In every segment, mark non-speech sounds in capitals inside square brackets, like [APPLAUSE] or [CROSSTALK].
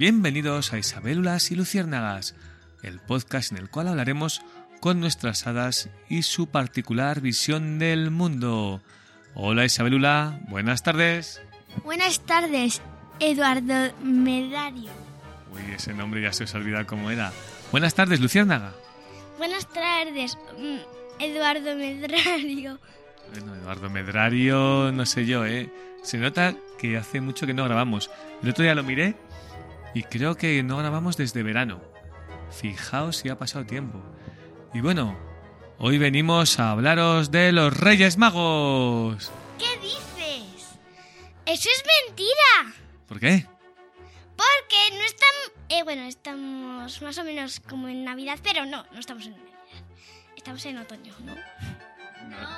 bienvenidos a Isabélulas y Luciérnagas, el podcast en el cual hablaremos con nuestras hadas y su particular visión del mundo. Hola Isabelula, buenas tardes. Buenas tardes, Eduardo Medario. Uy, ese nombre ya se os olvida cómo era. Buenas tardes, Luciérnaga. Buenas tardes, mm, Eduardo Medrario. Bueno, Eduardo Medrario, no sé yo, ¿eh? Se nota que hace mucho que no grabamos. El otro día lo miré y creo que no grabamos desde verano. Fijaos si ha pasado tiempo. Y bueno, hoy venimos a hablaros de los Reyes Magos. ¿Qué dices? Eso es mentira. ¿Por qué? Porque no estamos... Eh, bueno, estamos más o menos como en Navidad, pero no, no estamos en Navidad. Estamos en otoño, ¿no?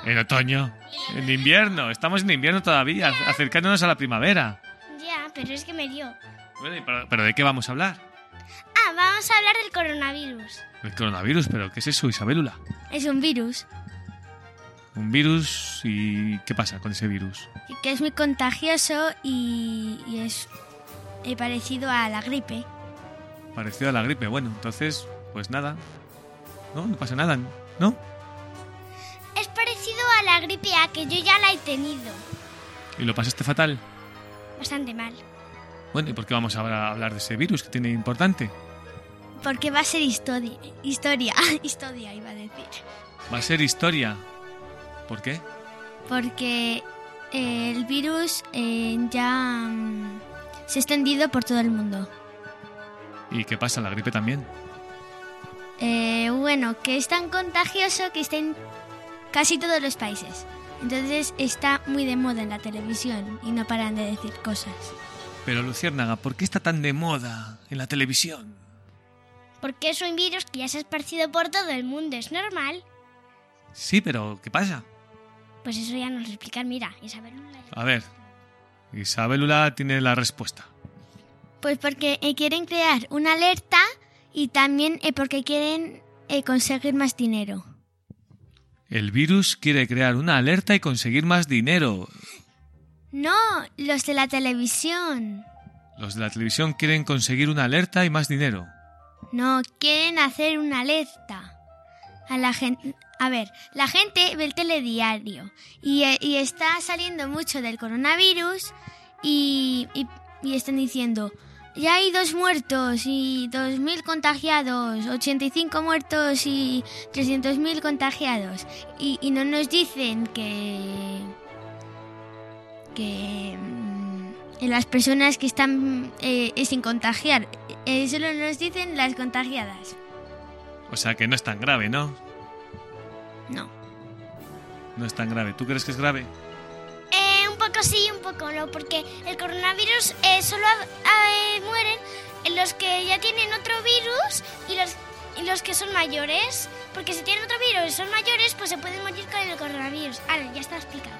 En otoño. En invierno. Estamos en invierno todavía, acercándonos a la primavera. Ya, pero es que me dio. Bueno, ¿y pero, pero ¿de qué vamos a hablar? Ah, vamos a hablar del coronavirus. El coronavirus, pero ¿qué es eso, Isabelula? Es un virus Un virus y ¿qué pasa con ese virus? que es muy contagioso y, y es eh, parecido a la gripe. Parecido a la gripe. Bueno, entonces, pues nada. No, no pasa nada, ¿no? Es parecido a la gripe A, que yo ya la he tenido. ¿Y lo pasaste fatal? Bastante mal. Bueno, ¿y por qué vamos a hablar de ese virus que tiene importante? Porque va a ser historia. Historia. [LAUGHS] historia, iba a decir. Va a ser historia. ¿Por qué? Porque eh, el virus eh, ya mm, se ha extendido por todo el mundo. ¿Y qué pasa? La gripe también. Eh, bueno, que es tan contagioso que está en casi todos los países. Entonces está muy de moda en la televisión y no paran de decir cosas. Pero Luciérnaga, ¿por qué está tan de moda en la televisión? Porque es un virus que ya se ha esparcido por todo el mundo, es normal. Sí, pero ¿qué pasa? Pues eso ya nos lo explican, mira, Isabel. A ver, Isabelula tiene la respuesta. Pues porque eh, quieren crear una alerta y también eh, porque quieren eh, conseguir más dinero. El virus quiere crear una alerta y conseguir más dinero. No, los de la televisión. Los de la televisión quieren conseguir una alerta y más dinero. No, quieren hacer una alerta. A la gente. A ver, la gente ve el telediario y, eh, y está saliendo mucho del coronavirus y, y- y están diciendo, ya hay dos muertos y 2.000 contagiados, 85 muertos y 300.000 contagiados. Y, y no nos dicen que... que... mm, las personas que están eh, sin contagiar, eh, solo nos dicen las contagiadas. O sea que no es tan grave, ¿no? No. No es tan grave. ¿Tú crees que es grave? Eh, un poco sí un poco no, porque el coronavirus eh, solo eh, mueren los que ya tienen otro virus y los, y los que son mayores. Porque si tienen otro virus y son mayores, pues se pueden morir con el coronavirus. Ahora, ya está explicado.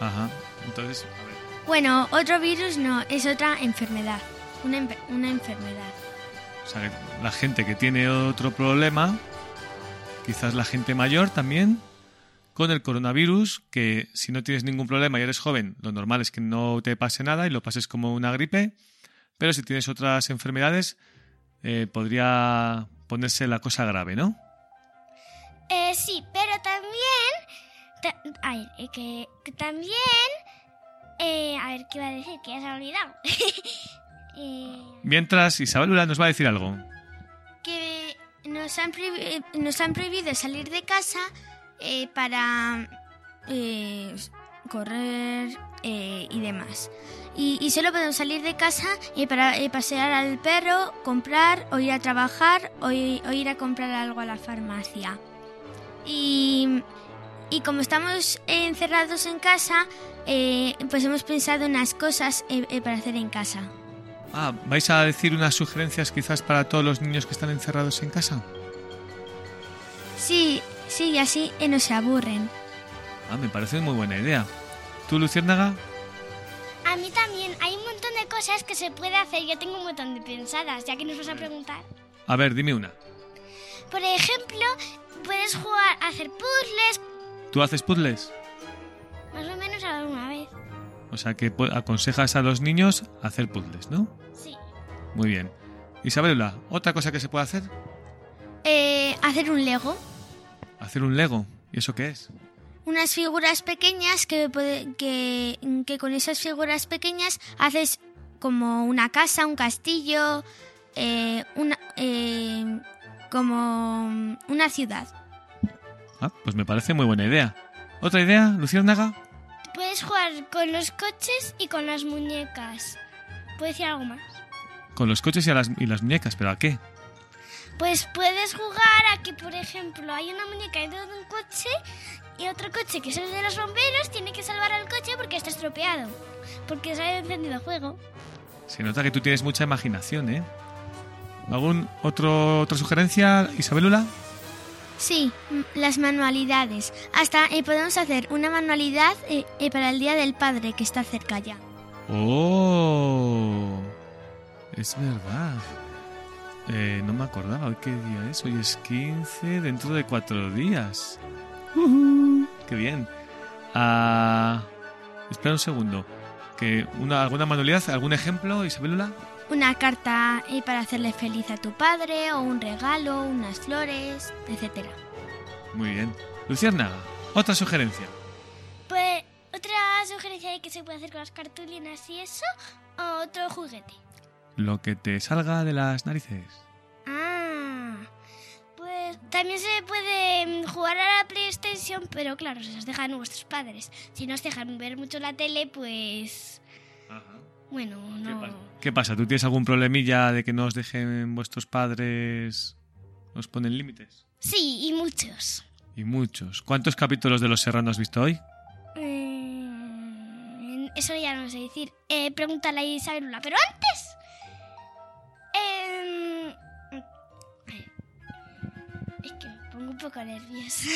Ajá. Entonces, a ver. Bueno, otro virus no, es otra enfermedad. Una, enfer- una enfermedad. O sea, que la gente que tiene otro problema, quizás la gente mayor también, con el coronavirus, que si no tienes ningún problema y eres joven, lo normal es que no te pase nada y lo pases como una gripe, pero si tienes otras enfermedades, eh, podría ponerse la cosa grave, ¿no? Eh, sí, pero también... ta- a ver, eh, que, que también... eh, a ver, ¿qué iba a decir? Que ya se ha olvidado. [LAUGHS] Eh, Mientras, Isabel nos va a decir algo. que nos han, prohibi- nos han prohibido salir de casa eh, para, eh, correr eh, y demás. Y, y solo podemos salir de casa eh, para pasear al perro, comprar o ir a trabajar o ir a comprar algo a la farmacia. Y, y como estamos encerrados en casa, eh, pues hemos pensado unas cosas eh, eh, para hacer en casa. Ah, ¿vais a decir unas sugerencias quizás para todos los niños que están encerrados en casa? Sí, sí, y así eh, no se aburren. Ah, me parece muy buena idea. ¿Tú, Luciérnaga? A mí también hay un montón de cosas que se puede hacer. Yo tengo un montón de pensadas, ya que nos vas a preguntar. A ver, dime una. Por ejemplo, puedes jugar a hacer puzzles, ¿Tú haces puzzles? más o menos alguna vez. O sea que aconsejas a los niños hacer puzzles, ¿no? Sí. Muy bien. Isabela, ¿otra cosa que se puede hacer? Eh, hacer un Lego. Hacer un Lego. ¿Y eso qué es? unas figuras pequeñas que, puede- que, que con esas figuras pequeñas haces como una casa, un castillo, eh, una, eh, como una ciudad. Ah, pues me parece muy buena idea. ¿Otra idea, Luciérnaga? Puedes jugar con los coches y con las muñecas. ¿Puedo decir algo más? Con los coches y, a las, y las muñecas, ¿pero a qué? Pues puedes jugar a que, por ejemplo, hay una muñeca dentro de un coche y otro coche que es el de los bomberos tiene que salvar al coche porque está estropeado. Porque se ha encendido fuego. Se nota que tú tienes mucha imaginación, ¿eh? ¿Algún otro, otra sugerencia, Isabelula? Sí, las manualidades. Hasta eh, podemos hacer una manualidad eh, eh, para el Día del Padre que está cerca ya. ¡Oh! Es verdad. Eh, no me acordaba. ¿Hoy qué día es? Hoy es 15, dentro de cuatro días. ¡Ujú! ¡Qué bien! Ah, espera un segundo. Que una, ¿Alguna manualidad? ¿Algún ejemplo, Isabelula? Una carta eh, para hacerle feliz a tu padre, o un regalo, unas flores, etcétera. Muy bien. Luciérnaga, otra sugerencia. Pues otra sugerencia de que se puede hacer con las cartulinas y eso, o otro juguete. Lo que te salga de las narices. Ah, pues también se puede mm, jugar a la PlayStation, pero claro, si os dejan vuestros padres. Si no os dejan ver mucho la tele, pues bueno, ¿Qué, no. pasa? ¿Qué pasa? ¿Tú tienes algún problemilla de que no os dejen vuestros padres? ¿Os ponen límites? Sí, y muchos. Y muchos. ¿Cuántos capítulos de Los Serrano has visto hoy? Mm, eso ya no sé decir. Eh, pregúntale a Isabelula. Pero antes. em, es que me pongo un poco nerviosa.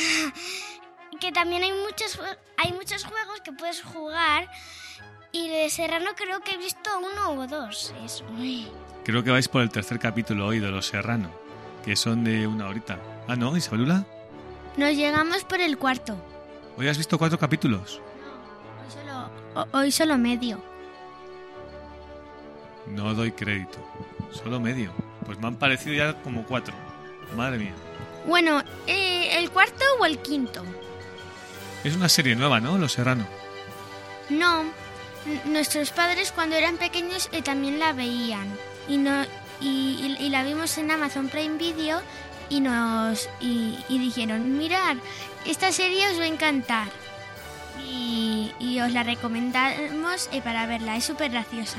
[LAUGHS] que también hay muchos, hay muchos juegos que puedes jugar. Y de Serrano creo que he visto uno o dos. Eso. Creo que vais por el tercer capítulo hoy de Los Serrano, que son de una horita. Ah, ¿no, Isabelula? Nos llegamos por el cuarto. Hoy has visto cuatro capítulos. Hoy solo, hoy solo medio. No doy crédito. Solo medio. Pues me han parecido ya como cuatro. Madre mía. Bueno, eh, ¿el cuarto o el quinto? Es una serie nueva, ¿no? Los Serrano. No, nuestros padres cuando eran pequeños eh, también la veían y no y, y- y la vimos en Amazon Prime Video y nos y, y dijeron mirad esta serie os va a encantar y, y os la recomendamos eh, para verla es súper graciosa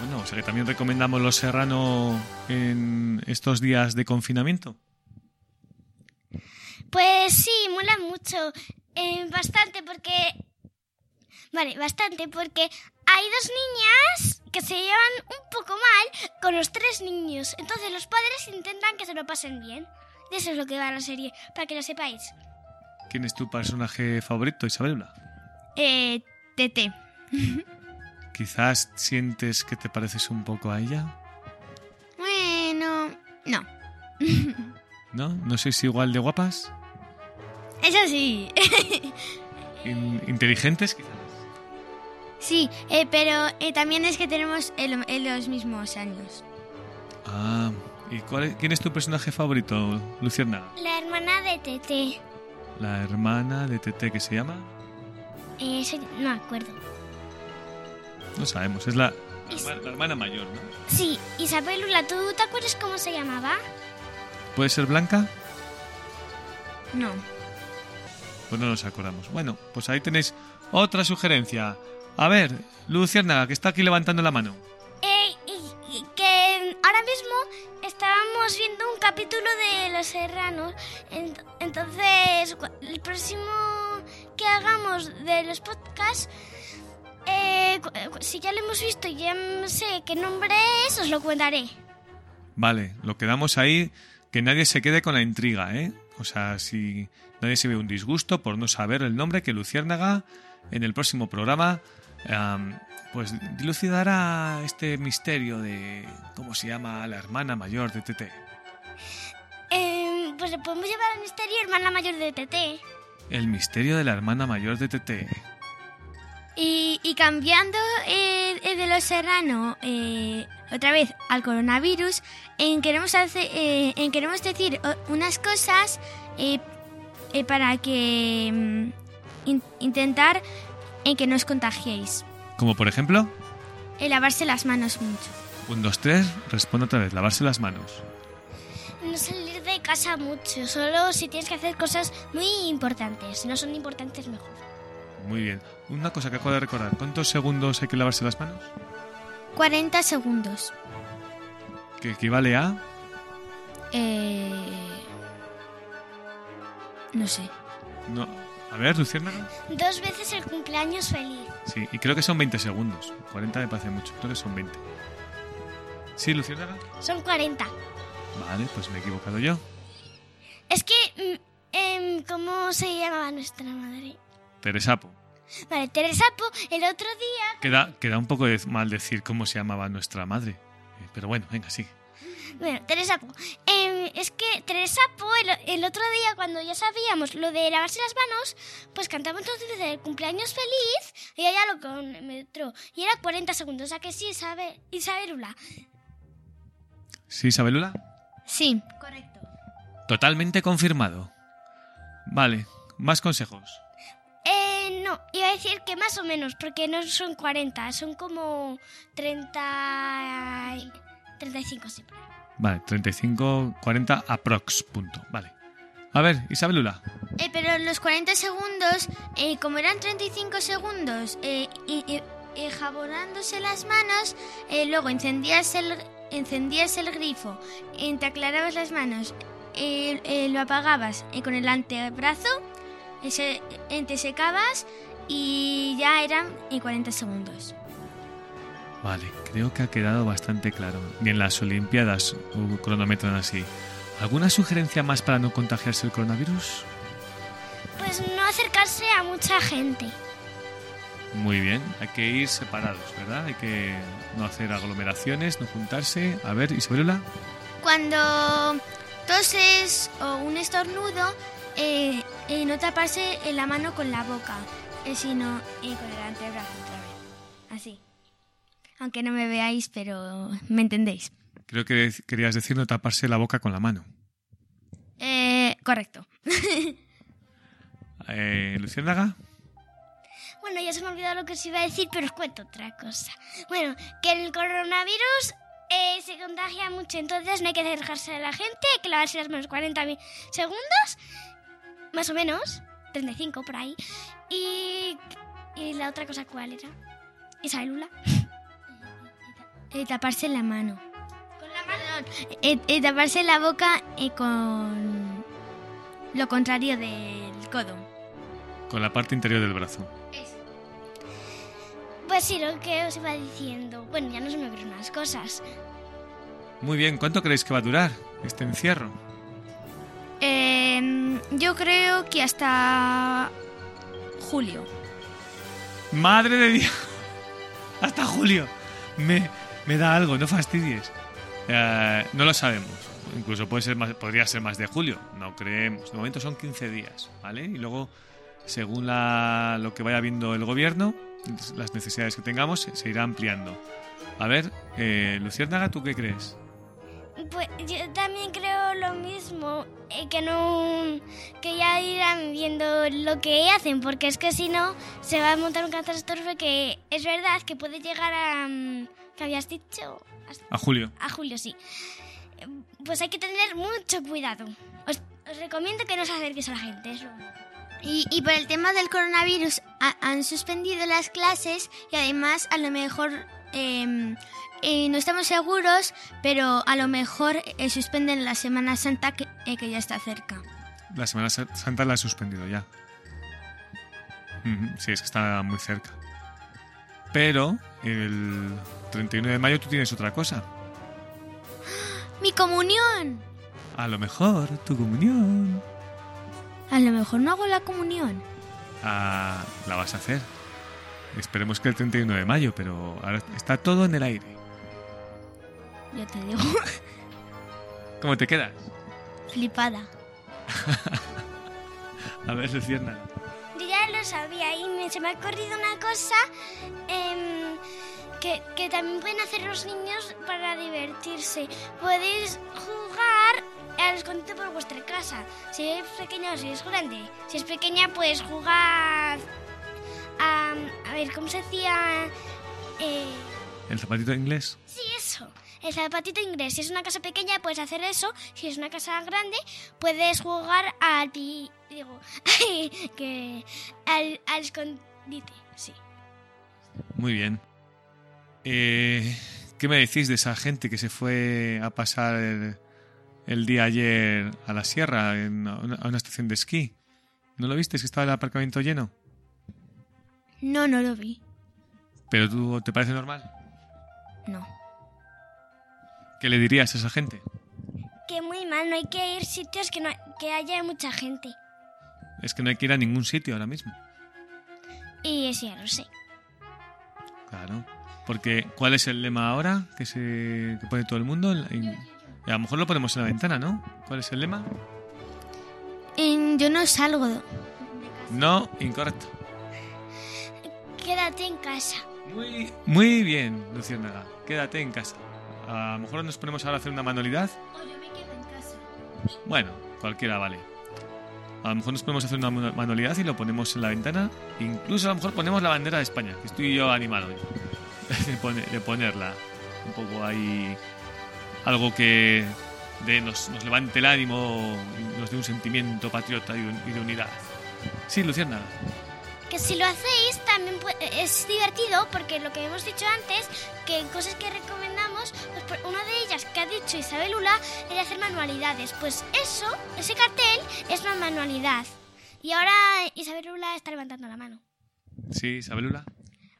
Bueno, o sea que también recomendamos Los Serrano en estos días de confinamiento. Pues sí, mola mucho. Eh, bastante porque... Vale, bastante porque hay dos niñas que se llevan un poco mal con los tres niños. Entonces los padres intentan que se lo pasen bien. De eso es lo que va la serie, para que lo sepáis. ¿Quién es tu personaje favorito, Isabelula? eh, Tete [LAUGHS] Quizás sientes que te pareces un poco a ella. bueno no [LAUGHS] ¿No? ¿No sois igual de guapas? eso sí [LAUGHS] In- ¿Inteligentes, quizás? Sí eh, pero eh, también es que tenemos el- el- los mismos años Ah, ¿y cuál es- quién es tu personaje favorito, Luciérnaga? La hermana de Tete. La hermana de Tete que se llama. Eh, eso no me acuerdo. No sabemos, es la, Is- la hermana mayor, ¿no? Sí, Isabelula, ¿tú te acuerdas cómo se llamaba? ¿Puede ser Blanca? no Pues no nos acordamos. Bueno, pues ahí tenéis otra sugerencia. A ver, Luciérnaga, que está aquí levantando la mano. Eh, que ahora mismo estábamos viendo un capítulo de Los Serranos. Ent- Entonces, el próximo que hagamos de los podcasts, eh, eh, si ya lo hemos visto y ya sé qué nombre es, os lo contaré. Vale, lo quedamos ahí, que nadie se quede con la intriga, ¿eh? O sea, si nadie se ve un disgusto por no saber el nombre que Luciérnaga en el próximo programa am, pues dilucidará este misterio de cómo se llama la hermana mayor de TT. Eh, pues le podemos llevar al misterio hermana mayor de TT. El misterio de la hermana mayor de TT. Y, y cambiando eh, de los serrano eh, otra vez al coronavirus, en queremos, hacer, eh, en queremos decir unas cosas eh, eh, para que mm, in- intentar en que no os contagiéis. Como por ejemplo, Eh, lavarse las manos mucho. un, dos, tres, responde otra vez, lavarse las manos. No salir de casa mucho, solo si tienes que hacer cosas muy importantes. Si no son importantes, mejor. Muy bien. Una cosa que acabo de recordar, ¿cuántos segundos hay que lavarse las manos? 40 segundos. Que equivale a... Eh, no sé. No, a ver, Luciérnaga. Dos veces el cumpleaños feliz. Sí, y creo que son 20 segundos. 40 me parece mucho, creo que son 20. ¿Sí, Luciérnaga? Son 40. Vale, pues me he equivocado yo. Es que, mm, em, ¿cómo se llamaba nuestra madre? Teresapo. Vale, Teresa Po, el otro día... Queda, queda un poco de mal decir cómo se llamaba nuestra madre. Eh, Pero bueno, venga, sí. Bueno, Teresa Po. Em, es que Teresa Po, el, el otro día, cuando ya sabíamos lo de lavarse las manos, pues cantamos entonces el cumpleaños feliz y ella lo comentó. Y era 40 segundos, o sea que sí, Isabel, Isabelula. ¿Sí, Isabelula? Sí. Correcto. Totalmente confirmado. Vale, más consejos. Eh, no, iba a decir que más o menos, porque no son 40, son como 30... y- 35 siempre. Vale, 35, 40 aprox, punto. Vale. A ver, Isabelula. Eh, pero los 40 segundos, eh, como eran 35 segundos, eh, y, y- y jabonándose las manos, eh, luego encendías el, encendías el grifo, eh, te aclarabas las manos, eh, eh, lo apagabas eh, con el antebrazo, se- te secabas y ya eran eh, 40 segundos. Vale, creo que ha quedado bastante claro. Ni en las Olimpiadas cronometran así. ¿Alguna sugerencia más para no contagiarse el coronavirus? Pues no acercarse a mucha gente. Muy bien, hay que ir separados, ¿verdad? Hay que no hacer aglomeraciones, no juntarse. A ver, Isabelula. Cuando toses o un estornudo, eh, eh, no taparse la mano con la boca, eh, sino eh, con el antebrazo otra vez. Así. Aunque no me veáis, pero me entendéis. Creo que querías decir no taparse la boca con la mano. Eh, correcto. [LAUGHS] Eh, ¿Luciérnaga? Bueno, ya se me ha olvidado lo que os iba a decir, pero os cuento otra cosa. Bueno, que el coronavirus eh, se contagia mucho, entonces no hay que acercarse a la gente, hay que lavarse las manos 40 mi- segundos, más o menos, 35 por ahí. Y, y la otra cosa, ¿cuál era? Isabelula. [LAUGHS] Eh, taparse la mano. Con la mano. Eh, eh, taparse la boca con lo contrario del codo. Con la parte interior del brazo. Pues sí, lo que os iba diciendo. Bueno, ya no se me ocurren más cosas. Muy bien, ¿cuánto creéis que va a durar este encierro? Eh, yo creo que hasta julio. ¡Madre de Dios! [LAUGHS] Hasta julio. Me, me da algo, no fastidies. Eh, no lo sabemos. Incluso puede ser más, podría ser más de julio. No creemos. De momento son 15 días, ¿vale? Y luego, según la- lo que vaya viendo el gobierno, las necesidades que tengamos, se, irá ampliando. A ver, eh, Luciérnaga, ¿tú qué crees? Pues yo también creo lo mismo, eh, que no que ya irán viendo lo que hacen, porque es que si no se va a montar un catástrofe que es verdad que puede llegar a mm, ¿qué habías dicho? A julio. A julio, sí. Pues hay que tener mucho cuidado. Os, os recomiendo que no os acerquéis a la gente, eso. Y, y por el tema del coronavirus ha- han suspendido las clases y además a lo mejor em, eh, no estamos seguros, pero a lo mejor eh, suspenden la Semana Santa que, eh, que ya está cerca. La Semana Sa- Santa la he suspendido ya. Sí, es que está muy cerca. Pero el 31 de mayo tú tienes otra cosa. ¡Mi comunión! A lo mejor tu comunión. A lo mejor no hago la comunión. Ah, la vas a hacer. Esperemos que el 31 de mayo, pero ahora está todo en el aire. Ya te digo, [LAUGHS] ¿Cómo te quedas? flipada. [LAUGHS] A ver, Luciana. Yo ya lo sabía y me, se me ha ocurrido una cosa em, que, que también pueden hacer los niños para divertirse. Podéis jugar al escondite por vuestra casa. Si es pequeña o si es grande. Si es pequeña, pues jugar a... A ver, ¿cómo se decía? Eh, ¿El zapatito inglés? Sí, eso. El zapatito inglés. Si es una casa pequeña, puedes hacer eso. Si es una casa grande, puedes jugar al pi... Digo, [LAUGHS] que... Al, al escondite, sí. Muy bien. Eh, ¿Qué me decís de esa gente que se fue a pasar el, el día ayer a la sierra, en, a una, a una estación de esquí? ¿No lo viste? Es que estaba el aparcamiento lleno. No, no lo vi. ¿Pero tú te parece normal? No. ¿Qué le dirías a esa gente? Que muy mal, no hay que ir sitios que, no, que haya mucha gente. Es que no hay que ir a ningún sitio ahora mismo. Y eso ya lo sé. Claro. Porque, ¿cuál es el lema ahora que se que pone todo el mundo? A lo mejor lo ponemos en la ventana, ¿no? ¿Cuál es el lema? En- yo no salgo. No, incorrecto. Quédate en casa. Muy, muy bien, Luciérnaga. Quédate en casa. A lo mejor nos ponemos ahora a hacer una manualidad. O yo me quedo en casa. Bueno, cualquiera vale. A lo mejor nos podemos hacer una manu- manualidad y lo ponemos en la ventana. Incluso a lo mejor ponemos la bandera de España, que estoy yo animado [LAUGHS] de, pone- de ponerla. Un poco ahí. Algo que de nos, nos levante el ánimo y nos dé un sentimiento patriota y, de unidad. Sí, Luciérnaga. Que si lo hacéis también es divertido porque lo que hemos dicho antes, que cosas que recomendamos, pues una de ellas que ha dicho Isabel Ula era hacer manualidades. Pues eso, ese cartel es una manualidad. Y ahora Isabel Ula está levantando la mano. Sí, Isabelula.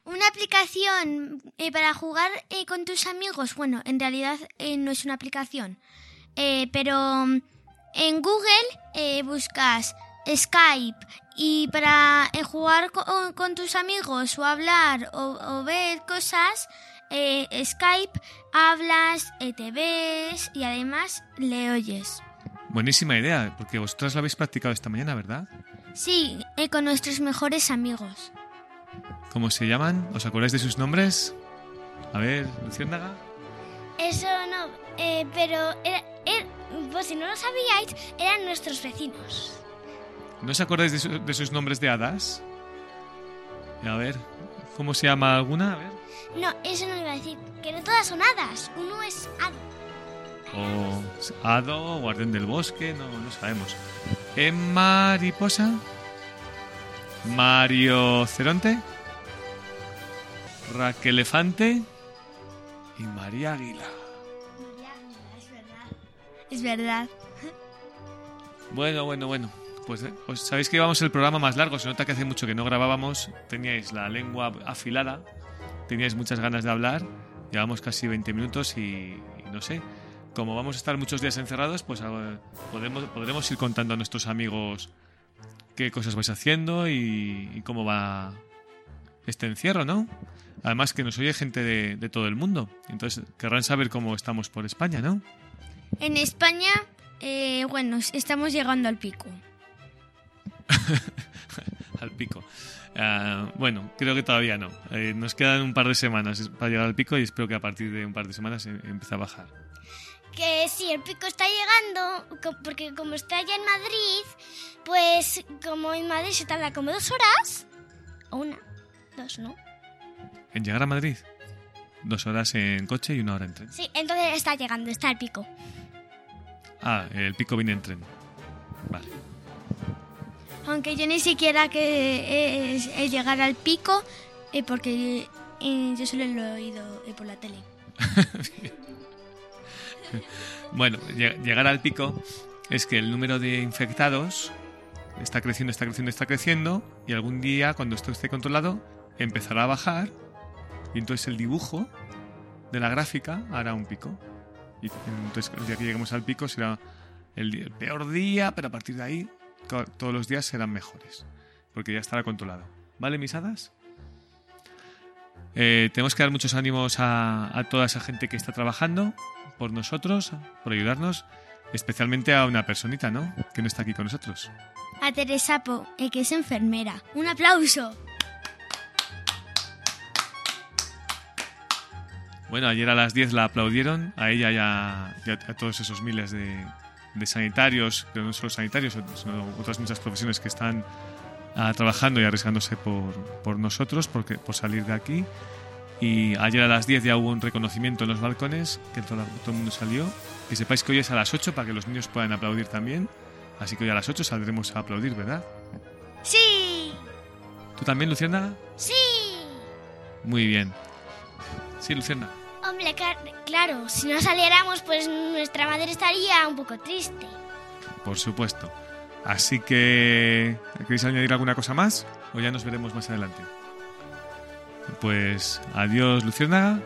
Una aplicación eh, para jugar eh, con tus amigos. Bueno, en realidad eh, no es una aplicación. Pero mm, en Google buscas Skype y para eh, jugar co- con, tus amigos o hablar o, o ver cosas, eh, Skype, hablas, eh, te ves y además le oyes. Buenísima idea, porque vosotras lo habéis practicado esta mañana, ¿verdad? Sí, eh, con nuestros mejores amigos. ¿Cómo se llaman? ¿Os acordáis de sus nombres? A ver, Luciérnaga. Eso no, eh, pero era, er- pues si no lo sabíais, eran nuestros vecinos. ¿No os acordáis de, su- de sus nombres de hadas? A ver, ¿cómo se llama alguna? A ver. No, eso no iba a decir, que no todas son hadas. Uno es hada. O Hado, Guardián del Bosque, no, no sabemos. ¿En Mariposa? Mario Ceronte? Raquelefante y María Águila. Es verdad. Bueno, bueno, bueno. Pues eh, os sabéis que íbamos el programa más largo. Se nota que hace mucho que no grabábamos. Teníais la lengua afilada. Teníais muchas ganas de hablar. Llevamos casi 20 minutos y, no sé. Como vamos a estar muchos días encerrados, pues ah, podemos, podremos ir contando a nuestros amigos qué cosas vais haciendo y, y cómo va este encierro, ¿no? Además que nos oye gente de, de todo el mundo. Entonces querrán saber cómo estamos por España, ¿no? En España, eh, bueno, estamos llegando al pico. [LAUGHS] al pico. Ah, bueno, creo que todavía no. Eh, nos quedan un par de semanas para llegar al pico y espero que a partir de un par de semanas em- empiece a bajar. Que si el pico está llegando, porque como está allá en Madrid, pues como en Madrid se tarda como dos horas, o una, dos, ¿no? En llegar a Madrid, dos horas en coche y una hora en tren. Sí, entonces está llegando, está el pico. Ah, el pico viene en tren. Vale. Aunque yo ni siquiera que es, es llegar al pico, eh, porque eh, yo solo lo he oído eh, por la tele. [LAUGHS] Bueno, lle- llegar al pico es que el número de infectados está creciendo, está creciendo, está creciendo y algún día, cuando esto esté controlado, empezará a bajar y entonces el dibujo de la gráfica hará un pico. Y entonces el día que lleguemos al pico será el, el peor día, pero a partir de ahí todos los días serán mejores, porque ya estará controlado. ¿Vale, mis hadas? Eh, tenemos que dar muchos ánimos a, a toda esa gente que está trabajando por nosotros, por ayudarnos, especialmente a una personita, ¿no? Que no está aquí con nosotros. A Teresa Po, eh, que es enfermera. ¡Un aplauso! Bueno, ayer a las 10 la aplaudieron, a ella y a, y a todos esos miles de, de sanitarios, pero no solo sanitarios, sino otras muchas profesiones que están ah, trabajando y arriesgándose por, por nosotros, porque, por salir de aquí. Y ayer a las 10 ya hubo un reconocimiento en los balcones, que todo, todo el mundo salió. Que sepáis que hoy es a las 8 para que los niños puedan aplaudir también. Así que hoy a las 8 saldremos a aplaudir, ¿verdad? ¡Sí! ¿Tú también, Luciana? Sí. Muy bien. Sí, Luciana. Claro, si no saliéramos, pues nuestra madre estaría un poco triste. Por supuesto. Así que, ¿queréis añadir alguna cosa más? O ya nos veremos más adelante. Pues adiós, Luciérnaga.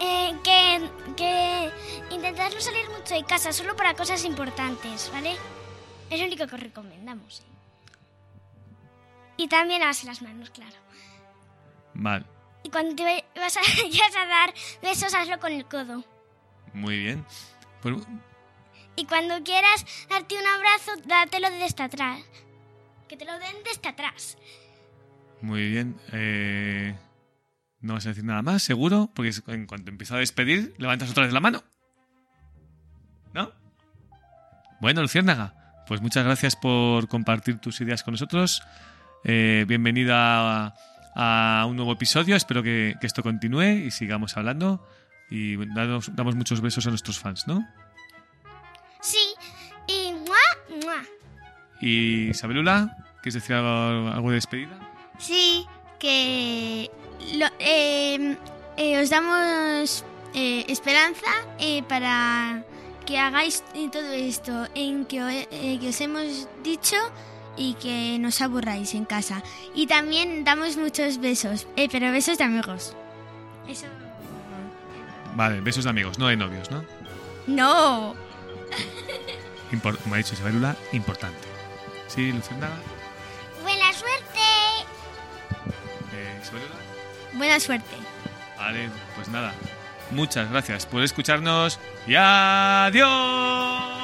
Eh, que, que intentad no salir mucho de casa, solo para cosas importantes, ¿vale? Es lo único que os recomendamos. Y también lavarse las manos, claro. Vale, Y cuando te [LAUGHS] vas a, [LAUGHS] vayas a dar besos, hazlo con el codo. muy bien. Pues, Y cuando quieras darte un abrazo, dátelo desde atrás. Que te lo den desde atrás. muy bien. Eh, no vas a decir nada más, seguro, porque en cuanto empiezo a despedir, levantas otra vez la mano. ¿No? Bueno, Luciérnaga, pues muchas gracias por compartir tus ideas con nosotros. Eh, bienvenida a, a un nuevo episodio. Espero que, que esto continúe y sigamos hablando. Y damos, damos muchos besos a nuestros fans, ¿no? Sí. Y ¡mua! ¡mua! Y Isabelula, ¿quieres decir algo, algo de despedida? Sí, que lo- eh, eh, os damos eh, esperanza eh, para que hagáis todo esto en que, eh, que os hemos dicho y que no os aburráis en casa. Y también damos muchos besos, eh, pero besos de amigos. Eso. Vale, besos de amigos, no de novios, ¿no? No. Impor- como ha dicho Isabelula, importante. Sí, Luciérnaga. ¡Buena suerte! Eh, Isabelula. Buena suerte. Vale, pues nada. Muchas gracias por escucharnos y adiós.